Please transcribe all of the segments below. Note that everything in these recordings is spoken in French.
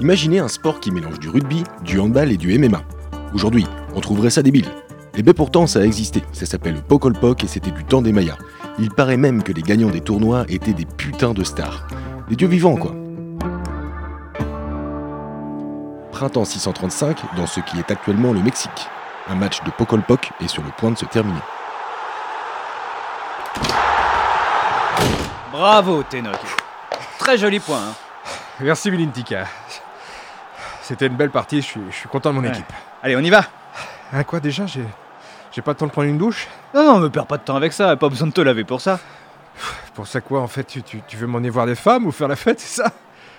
Imaginez un sport qui mélange du rugby, du handball et du MMA. Aujourd'hui, on trouverait ça débile. Et bien pourtant, ça a existé. Ça s'appelle le Pokolpok et c'était du temps des Mayas. Il paraît même que les gagnants des tournois étaient des putains de stars. Des dieux vivants, quoi. Printemps 635, dans ce qui est actuellement le Mexique. Un match de Pokolpok est sur le point de se terminer. Bravo, Tenok. Très joli point. hein. Merci Milintika. C'était une belle partie, je suis, je suis content de mon Ouais. équipe. Allez, on y va. Hein, quoi déjà J'ai j'ai pas le temps de prendre une douche? Non, non, me perds pas de temps avec ça. Pas besoin de te laver pour ça. Pour ça quoi en fait tu, tu, tu veux m'emmener voir des femmes ou faire la fête, c'est ça?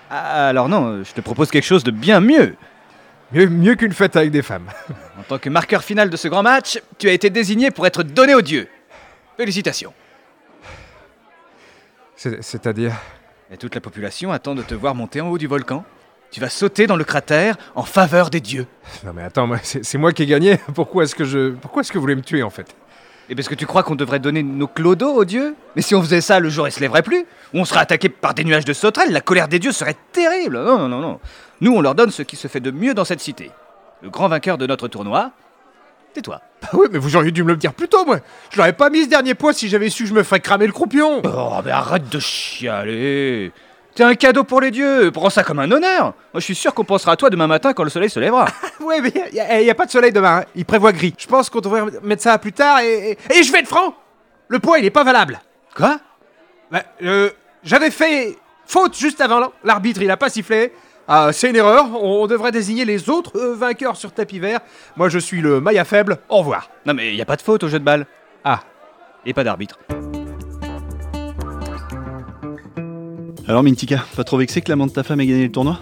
Ah, Alors non, je te propose quelque chose de bien mieux. Mieux, mieux qu'une fête avec des femmes. En tant que marqueur final de ce grand match, tu as été désigné pour être donné aux dieux. Félicitations. C'est- C'est-à-dire? Et toute la population attend de te voir monter en haut du volcan. Tu vas sauter dans le cratère en faveur des dieux. Non mais attends, c'est moi qui ai gagné. Pourquoi est-ce que je. Pourquoi est-ce que vous voulez me tuer en fait? Et parce que tu crois qu'on devrait donner nos clodos aux dieux? Mais si on faisait ça, le jour il se lèverait plus. Ou on serait attaqué par des nuages de sauterelles, la colère des dieux serait terrible. Non, non, non, non. Nous, on leur donne ce qui se fait de mieux dans cette cité. Le grand vainqueur de notre tournoi, c'est toi. Bah oui, mais vous auriez dû me le dire plus tôt, moi Je l'aurais pas mis ce dernier poids si j'avais su que je me ferais cramer le croupion Oh, mais arrête de chialer. T'es un cadeau pour les dieux. Prends ça comme un honneur. Moi, je suis sûr qu'on pensera à toi demain matin quand le soleil se lèvera. Ouais, mais il n'y a, pas de soleil demain, hein. il prévoit gris. Je pense qu'on devrait mettre ça à plus tard et, et, et je vais être franc Le poids, il est pas valable. Quoi? Bah, euh, J'avais fait faute juste avant, l'arbitre il a pas sifflé. Ah, c'est une erreur, on, on devrait désigner les autres euh, vainqueurs sur tapis vert. Moi je suis le maillot faible, au revoir. Non, mais y a pas de faute au jeu de balle. Ah, Et pas d'arbitre. Alors Mintika, pas trop vexé que l'amant de ta femme ait gagné le tournoi?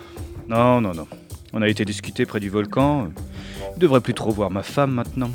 Non, non, non. On a été discuté près du volcan. Je devrais plus trop voir ma femme maintenant.